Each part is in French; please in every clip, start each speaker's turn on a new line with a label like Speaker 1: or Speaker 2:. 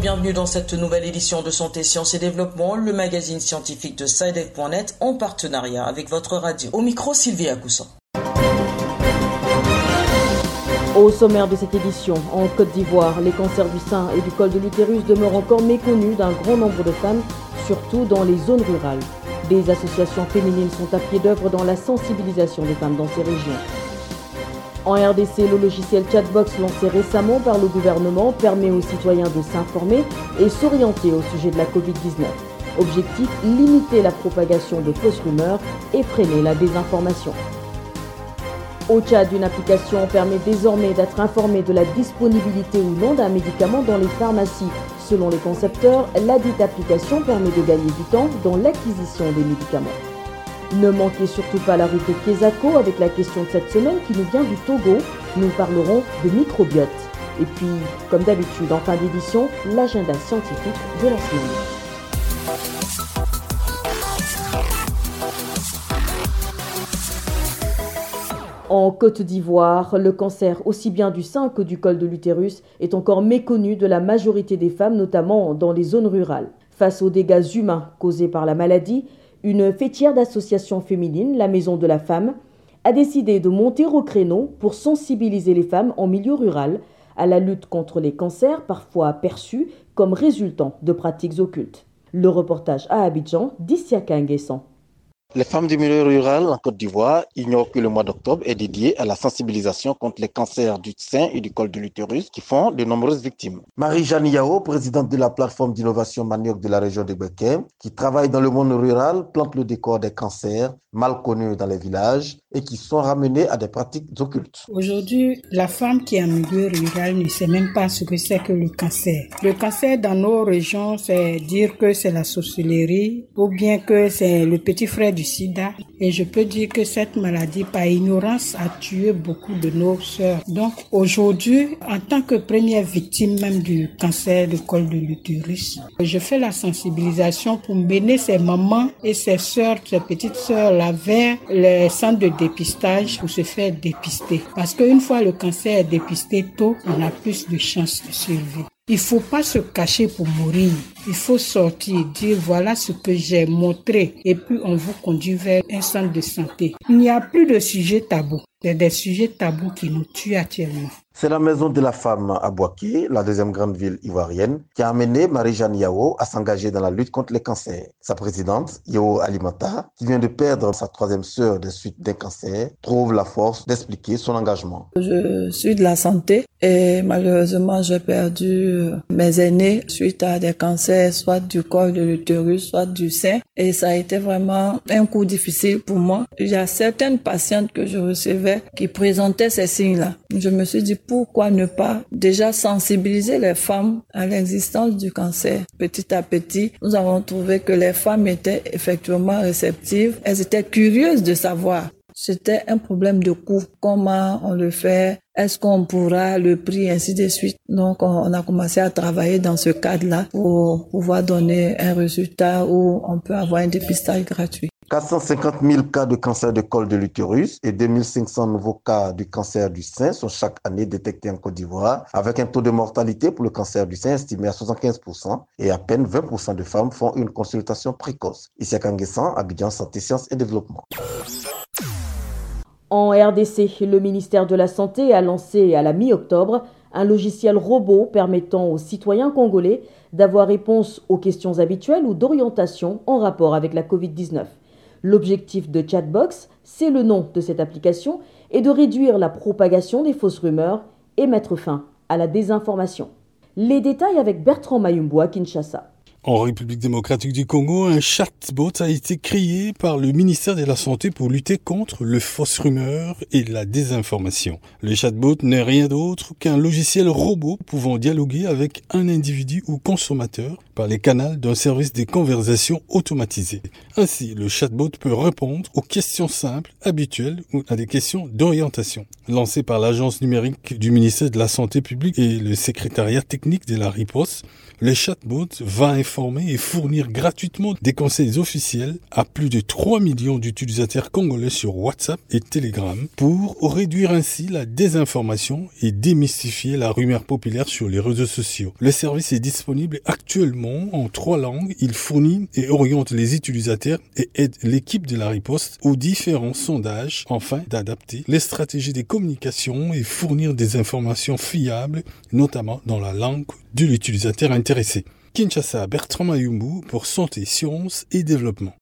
Speaker 1: bienvenue dans cette nouvelle édition de Santé, Sciences et Développement, le magazine scientifique de SciDev.net en partenariat avec votre radio. Au micro, Sylvie Coussant.
Speaker 2: Au sommaire de cette édition, en Côte d'Ivoire, les cancers du sein et du col de l'utérus demeurent encore méconnus d'un grand nombre de femmes, surtout dans les zones rurales. Des associations féminines sont à pied d'œuvre dans la sensibilisation des femmes dans ces régions. En RDC, le logiciel Chatbox lancé récemment par le gouvernement permet aux citoyens de s'informer et s'orienter au sujet de la Covid-19. Objectif, limiter la propagation de fausses rumeurs et freiner la désinformation. Au Tchad, une application permet désormais d'être informé de la disponibilité ou non d'un médicament dans les pharmacies. Selon les concepteurs, la dite application permet de gagner du temps dans l'acquisition des médicaments. Ne manquez surtout pas la rubrique Kesako avec la question de cette semaine qui nous vient du Togo. Nous parlerons de microbiote. Et puis, comme d'habitude, en fin d'édition, l'agenda scientifique de la semaine. En Côte d'Ivoire, le cancer aussi bien du sein que du col de l'utérus est encore méconnu de la majorité des femmes, notamment dans les zones rurales. Face aux dégâts humains causés par la maladie, une fêtière d'association féminine, la Maison de la Femme, a décidé de monter au créneau pour sensibiliser les femmes en milieu rural à la lutte contre les cancers parfois perçus comme résultant de pratiques occultes. Le reportage à Abidjan d'Issiaka.
Speaker 3: Les femmes du milieu rural en Côte d'Ivoire ignorent que le mois d'octobre est dédié à la sensibilisation contre les cancers du sein et du col de l'utérus qui font de nombreuses victimes. Marie-Jeanne Yao, présidente de la plateforme d'innovation manioc de la région de Bekem, qui travaille dans le monde rural, plante le décor des cancers mal connus dans les villages et qui sont ramenés à des pratiques occultes.
Speaker 4: Aujourd'hui, la femme qui est en milieu rural ne sait même pas ce que c'est que le cancer. Le cancer dans nos régions, c'est dire que c'est la sorcellerie ou bien que c'est le petit frère du sida. Et je peux dire que cette maladie, par ignorance, a tué beaucoup de nos sœurs. Donc aujourd'hui, en tant que première victime même du cancer du col de l'utérus, je fais la sensibilisation pour mener ces mamans et ces sœurs, ces petites sœurs là vers les centres de dépistage pour se faire dépister. Parce qu'une fois le cancer est dépisté tôt, on a plus de chances de survie. Il faut pas se cacher pour mourir. Il faut sortir, dire voilà ce que j'ai montré et puis on vous conduit vers un centre de santé. Il n'y a plus de sujets tabous. C'est des sujets tabous qui nous tuent actuellement.
Speaker 3: C'est la maison de la femme à Boaké, la deuxième grande ville ivoirienne, qui a amené Marie-Jeanne Yao à s'engager dans la lutte contre les cancers. Sa présidente, Yao Alimata, qui vient de perdre sa troisième sœur des suites d'un cancer, trouve la force d'expliquer son engagement.
Speaker 5: Je suis de la santé et malheureusement j'ai perdu mes aînés suite à des cancers, soit du col de l'utérus, soit du sein. Et ça a été vraiment un coup difficile pour moi. Il y a certaines patientes que je recevais qui présentaient ces signes-là. Je me suis dit pourquoi ne pas déjà sensibiliser les femmes à l'existence du cancer? Petit à petit, nous avons trouvé que les femmes étaient effectivement réceptives. Elles étaient curieuses de savoir. C'était un problème de coût. Comment on le fait? Est-ce qu'on pourra le prix ainsi de suite? Donc, on a commencé à travailler dans ce cadre-là pour pouvoir donner un résultat où on peut avoir un dépistage gratuit.
Speaker 3: 450 000 cas de cancer de col de l'utérus et 2500 nouveaux cas du cancer du sein sont chaque année détectés en Côte d'Ivoire, avec un taux de mortalité pour le cancer du sein estimé à 75% et à peine 20% de femmes font une consultation précoce. Ici à Kanguessan, Abidjan Santé, Sciences et Développement.
Speaker 2: En RDC, le ministère de la Santé a lancé à la mi-octobre un logiciel robot permettant aux citoyens congolais d'avoir réponse aux questions habituelles ou d'orientation en rapport avec la COVID-19. L'objectif de Chatbox, c'est le nom de cette application, est de réduire la propagation des fausses rumeurs et mettre fin à la désinformation. Les détails avec Bertrand Mayumbo à Kinshasa.
Speaker 6: En République démocratique du Congo, un chatbot a été créé par le ministère de la Santé pour lutter contre le fausses rumeurs et la désinformation. Le chatbot n'est rien d'autre qu'un logiciel robot pouvant dialoguer avec un individu ou consommateur par les canaux d'un service de conversation automatisé. Ainsi, le chatbot peut répondre aux questions simples, habituelles ou à des questions d'orientation. Lancé par l'agence numérique du ministère de la Santé publique et le secrétariat technique de la riposte, Le chatbot va informer et fournir gratuitement des conseils officiels à plus de 3 millions d'utilisateurs congolais sur WhatsApp et Telegram pour réduire ainsi la désinformation et démystifier la rumeur populaire sur les réseaux sociaux. Le service est disponible actuellement en trois langues. Il fournit et oriente les utilisateurs et aide l'équipe de la riposte aux différents sondages afin d'adapter les stratégies de communication et fournir des informations fiables, notamment dans la langue de l'utilisateur intéressé. Kinshasa, Bertrand Mayumbu pour Santé, Sciences et Développement.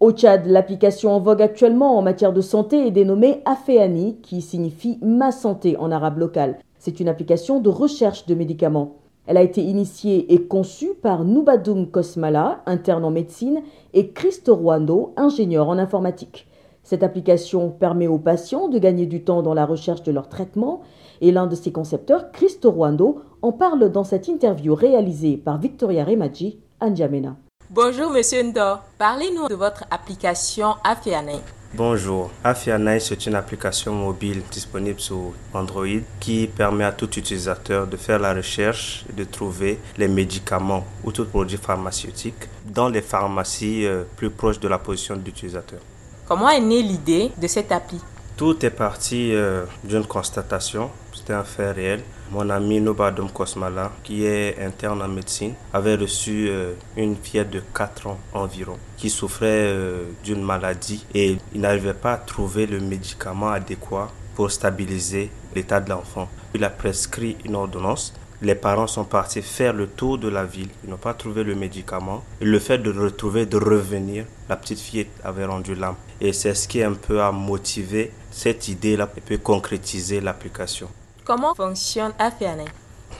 Speaker 2: Au Tchad, l'application en vogue actuellement en matière de santé est dénommée Afeani, qui signifie Ma Santé en arabe local. C'est une application de recherche de médicaments. Elle a été initiée et conçue par Nubadoum Kosmala, interne en médecine, et Christo Rwando, ingénieur en informatique. Cette application permet aux patients de gagner du temps dans la recherche de leur traitement et l'un de ses concepteurs, Christo Rwando, en parle dans cette interview réalisée par Victoria Remaji, Anjamena.
Speaker 7: Bonjour Monsieur Ndo, parlez-nous de votre application Afianai.
Speaker 8: Bonjour, Afianai c'est une application mobile disponible sur Android qui permet à tout utilisateur de faire la recherche et de trouver les médicaments ou tout produit pharmaceutique dans les pharmacies euh, plus proches de la position de l'utilisateur.
Speaker 7: Comment est née l'idée de cette appli?
Speaker 8: Tout est parti euh, d'une constatation, c'était un fait réel. Mon ami Nobadom Kosmala, qui est interne en médecine, avait reçu euh, une fillette de 4 ans environ qui souffrait euh, d'une maladie et il n'arrivait pas à trouver le médicament adéquat pour stabiliser l'état de l'enfant. Il a prescrit une ordonnance les parents sont partis faire le tour de la ville. Ils n'ont pas trouvé le médicament. Et le fait de retrouver, de revenir, la petite fille avait rendu l'âme. Et c'est ce qui un peu a motivé cette idée-là et peut concrétiser l'application.
Speaker 7: Comment fonctionne Afiane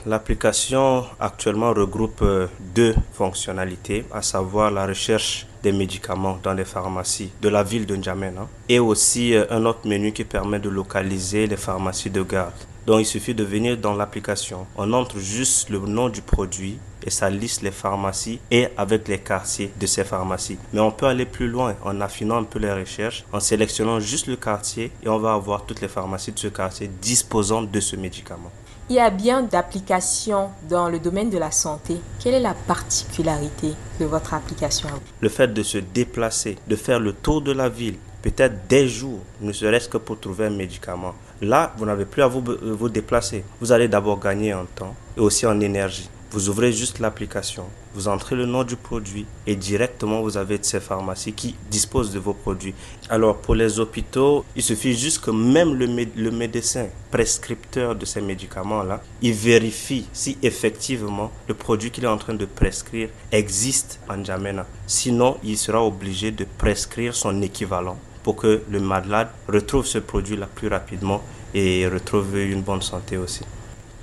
Speaker 8: L'application actuellement regroupe euh, deux fonctionnalités, à savoir la recherche des médicaments dans les pharmacies de la ville de N'Djamena et aussi euh, un autre menu qui permet de localiser les pharmacies de garde. Donc il suffit de venir dans l'application, on entre juste le nom du produit et ça liste les pharmacies et avec les quartiers de ces pharmacies. Mais on peut aller plus loin en affinant un peu les recherches, en sélectionnant juste le quartier et on va avoir toutes les pharmacies de ce quartier disposant de ce médicament.
Speaker 7: Il y a bien d'applications dans le domaine de la santé. Quelle est la particularité de votre application?
Speaker 8: Le fait de se déplacer, de faire le tour de la ville, peut-être des jours, ne serait-ce que pour trouver un médicament. Là, vous n'avez plus à vous, vous déplacer. Vous allez d'abord gagner en temps et aussi en énergie. Vous ouvrez juste l'application, vous entrez le nom du produit et directement vous avez ces pharmacies qui disposent de vos produits. Alors pour les hôpitaux, il suffit juste que même le, le médecin prescripteur de ces médicaments-là, il vérifie si effectivement le produit qu'il est en train de prescrire existe en Jamena. Sinon, il sera obligé de prescrire son équivalent pour que le malade retrouve ce produit-là plus rapidement et retrouve une bonne santé aussi.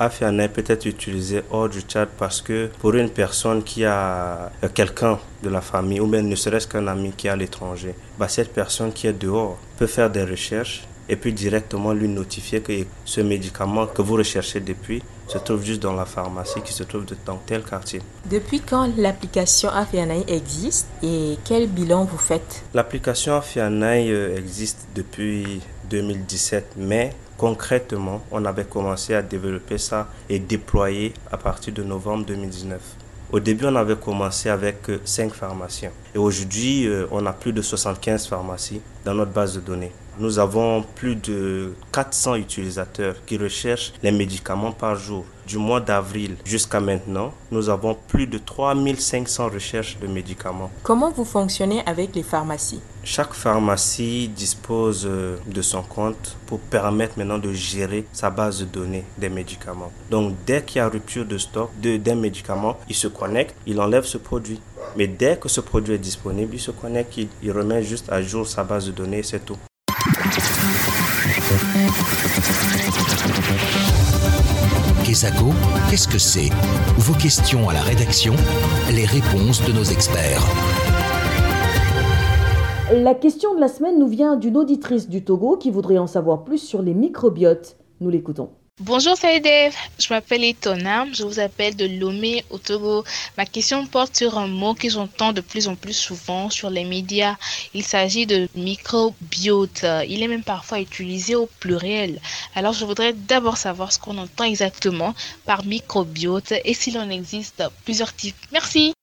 Speaker 8: Afiane peut être utilisé hors du Tchad parce que pour une personne qui a quelqu'un de la famille ou même ne serait-ce qu'un ami qui est à l'étranger, bah cette personne qui est dehors peut faire des recherches et puis directement lui notifier que ce médicament que vous recherchez depuis se trouve juste dans la pharmacie qui se trouve dans tel quartier.
Speaker 7: Depuis quand l'application Afianaï existe et quel bilan vous faites?
Speaker 8: L'application Afianaï euh, existe depuis 2017, mais concrètement, on avait commencé à développer ça et déployer à partir de novembre 2019. Au début, on avait commencé avec 5 pharmaciens. Et aujourd'hui, euh, on a plus de 75 pharmacies dans notre base de données. Nous avons plus de 400 utilisateurs qui recherchent les médicaments par jour. Du mois d'avril jusqu'à maintenant, nous avons plus de 3500 recherches de médicaments.
Speaker 7: Comment vous fonctionnez avec les pharmacies?
Speaker 8: Chaque pharmacie dispose euh, de son compte pour permettre maintenant de gérer sa base de données des médicaments. Donc dès qu'il y a rupture de stock d'un médicament, il se connecte, il enlève ce produit. Mais dès que ce produit est disponible, il se connecte, il, il remet juste à jour sa base de données, c'est tout.
Speaker 9: Qu'est-ce que c'est? Vos questions à la rédaction, les réponses de nos experts.
Speaker 2: La question de la semaine nous vient d'une auditrice du Togo qui voudrait en savoir plus sur les microbiotes. Nous l'écoutons.
Speaker 10: Bonjour Saïdev, je m'appelle Etona, je vous appelle de Lomé au Togo. Ma question porte sur un mot que j'entends de plus en plus souvent sur les médias. Il s'agit de microbiote. Il est même parfois utilisé au pluriel. Alors je voudrais d'abord savoir ce qu'on entend exactement par microbiote et s'il en existe plusieurs types. Merci.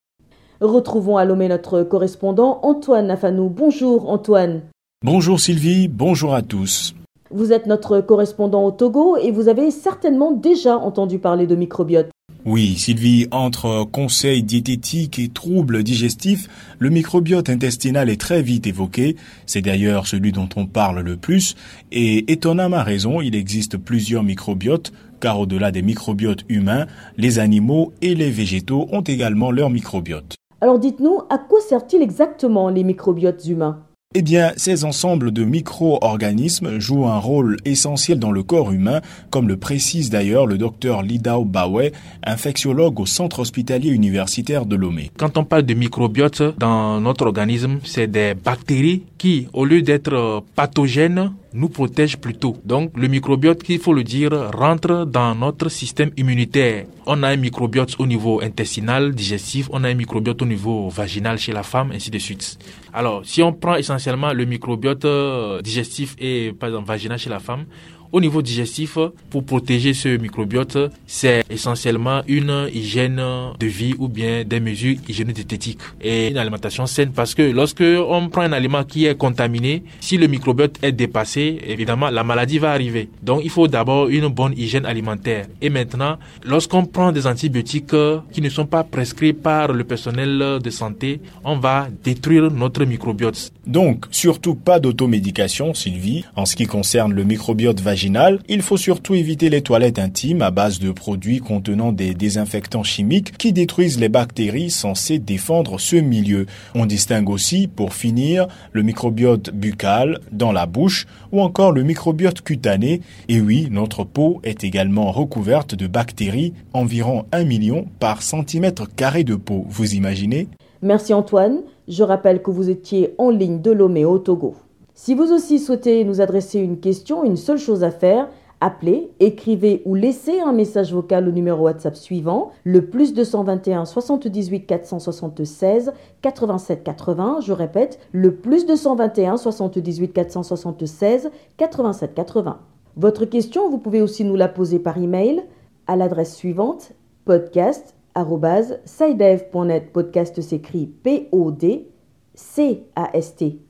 Speaker 2: Retrouvons à Lomé notre correspondant Antoine Afanou. Bonjour Antoine.
Speaker 11: Bonjour Sylvie, bonjour à tous.
Speaker 2: Vous êtes notre correspondant au Togo et vous avez certainement déjà entendu parler de microbiote.
Speaker 11: Oui, Sylvie, entre conseils diététiques et troubles digestifs, le microbiote intestinal est très vite évoqué. C'est d'ailleurs celui dont on parle le plus. Et étonnamment raison, il existe plusieurs microbiotes, car au-delà des microbiotes humains, les animaux et les végétaux ont également leur microbiote.
Speaker 2: Alors dites-nous, à quoi servent-ils exactement les microbiotes humains?
Speaker 11: Eh bien, ces ensembles de micro-organismes jouent un rôle essentiel dans le corps humain, comme le précise d'ailleurs le docteur Lidao Bawe, infectiologue au centre hospitalier universitaire de Lomé.
Speaker 12: Quand on parle de microbiote dans notre organisme, c'est des bactéries qui, au lieu d'être pathogènes, nous protègent plutôt. Donc le microbiote, il faut le dire, rentre dans notre système immunitaire. On a un microbiote au niveau intestinal, digestif, on a un microbiote au niveau vaginal chez la femme, ainsi de suite. Alors, si on prend essentiellement le microbiote euh, digestif et par exemple vaginal chez la femme, au niveau digestif, pour protéger ce microbiote, c'est essentiellement une hygiène de vie ou bien des mesures hygiéno-diététiques et une alimentation saine parce que lorsque on prend un aliment qui est contaminé, si le microbiote est dépassé, évidemment, la maladie va arriver. Donc, il faut d'abord une bonne hygiène alimentaire. Et maintenant, lorsqu'on prend des antibiotiques qui ne sont pas prescrits par le personnel de santé, on va détruire notre microbiote.
Speaker 11: Donc, surtout pas d'automédication, Sylvie, en ce qui concerne le microbiote vaginal il faut surtout éviter les toilettes intimes à base de produits contenant des désinfectants chimiques qui détruisent les bactéries censées défendre ce milieu. On distingue aussi, pour finir, le microbiote buccal dans la bouche ou encore le microbiote cutané. Et oui, notre peau est également recouverte de bactéries, environ 1 million par centimètre carré de peau. Vous imaginez?
Speaker 2: Merci Antoine. Je rappelle que vous étiez en ligne de Lomé au Togo. Si vous aussi souhaitez nous adresser une question, une seule chose à faire, appelez, écrivez ou laissez un message vocal au numéro WhatsApp suivant, le plus 221 78 476 87 80. Je répète, le plus 221 78 476 87 80. Votre question, vous pouvez aussi nous la poser par email à l'adresse suivante podcast@sidev.net. Podcast s'écrit P O D C A S T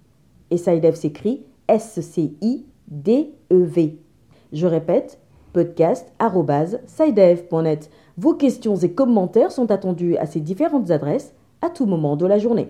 Speaker 2: et SciDev s'écrit S-C-I-D-E-V. Je répète, podcast.sidev.net. Vos questions et commentaires sont attendus à ces différentes adresses à tout moment de la journée.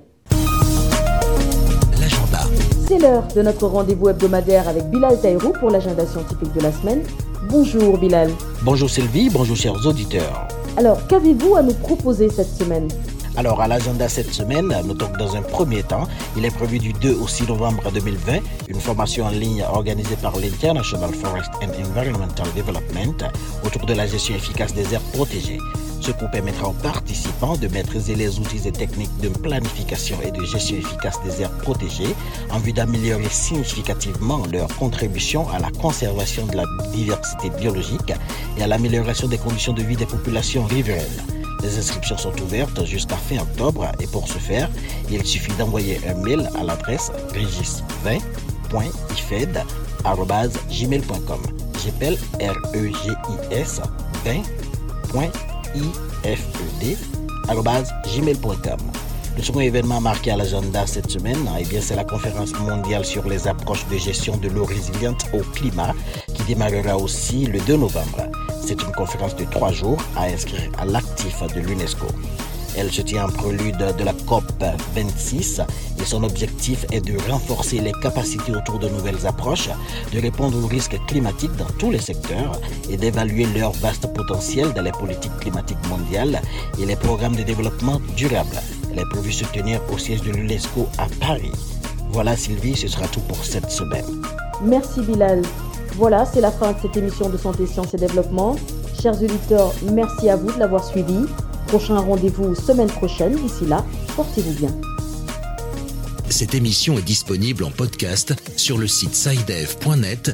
Speaker 9: L'agenda.
Speaker 2: C'est l'heure de notre rendez-vous hebdomadaire avec Bilal Taïrou pour l'agenda scientifique de la semaine. Bonjour Bilal.
Speaker 13: Bonjour Sylvie, bonjour chers auditeurs.
Speaker 2: Alors, qu'avez-vous à nous proposer cette semaine?
Speaker 13: Alors à l'agenda cette semaine, notons que dans un premier temps, il est prévu du 2 au 6 novembre 2020 une formation en ligne organisée par l'International Forest and Environmental Development autour de la gestion efficace des aires protégées. Ce cours permettra aux participants de maîtriser les outils et techniques de planification et de gestion efficace des aires protégées en vue d'améliorer significativement leur contribution à la conservation de la diversité biologique et à l'amélioration des conditions de vie des populations riveraines. Les inscriptions sont ouvertes jusqu'à fin octobre et pour ce faire, il suffit d'envoyer un mail à l'adresse regis20.ifed.gmail.com. J'appelle R-E-G-I-S 20.ifed.gmail.com. Le second événement marqué à l'agenda cette semaine, eh bien, c'est la conférence mondiale sur les approches de gestion de l'eau résiliente au climat qui démarrera aussi le 2 novembre. C'est une conférence de trois jours à inscrire à l'actif de l'UNESCO. Elle se tient en prélude de la COP 26 et son objectif est de renforcer les capacités autour de nouvelles approches, de répondre aux risques climatiques dans tous les secteurs et d'évaluer leur vaste potentiel dans les politiques climatiques mondiales et les programmes de développement durable. Elle est prévue se tenir au siège de l'UNESCO à Paris. Voilà Sylvie, ce sera tout pour cette semaine.
Speaker 2: Merci Bilal. Voilà, c'est la fin de cette émission de Santé, Sciences et Développement. Chers auditeurs, merci à vous de l'avoir suivi. Prochain rendez-vous semaine prochaine. D'ici là, portez-vous bien.
Speaker 9: Cette émission est disponible en podcast sur le site sidev.net/fr.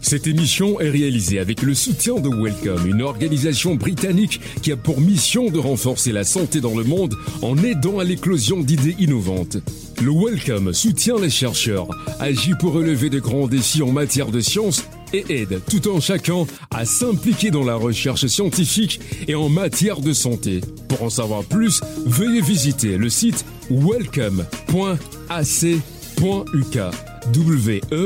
Speaker 6: Cette émission est réalisée avec le soutien de Welcome, une organisation britannique qui a pour mission de renforcer la santé dans le monde en aidant à l'éclosion d'idées innovantes. Le Welcome soutient les chercheurs, agit pour relever de grands défis en matière de sciences et aide. Tout en chacun à s'impliquer dans la recherche scientifique et en matière de santé. Pour en savoir plus, veuillez visiter le site welcome.ac.uk wwzlco-me.ac.uk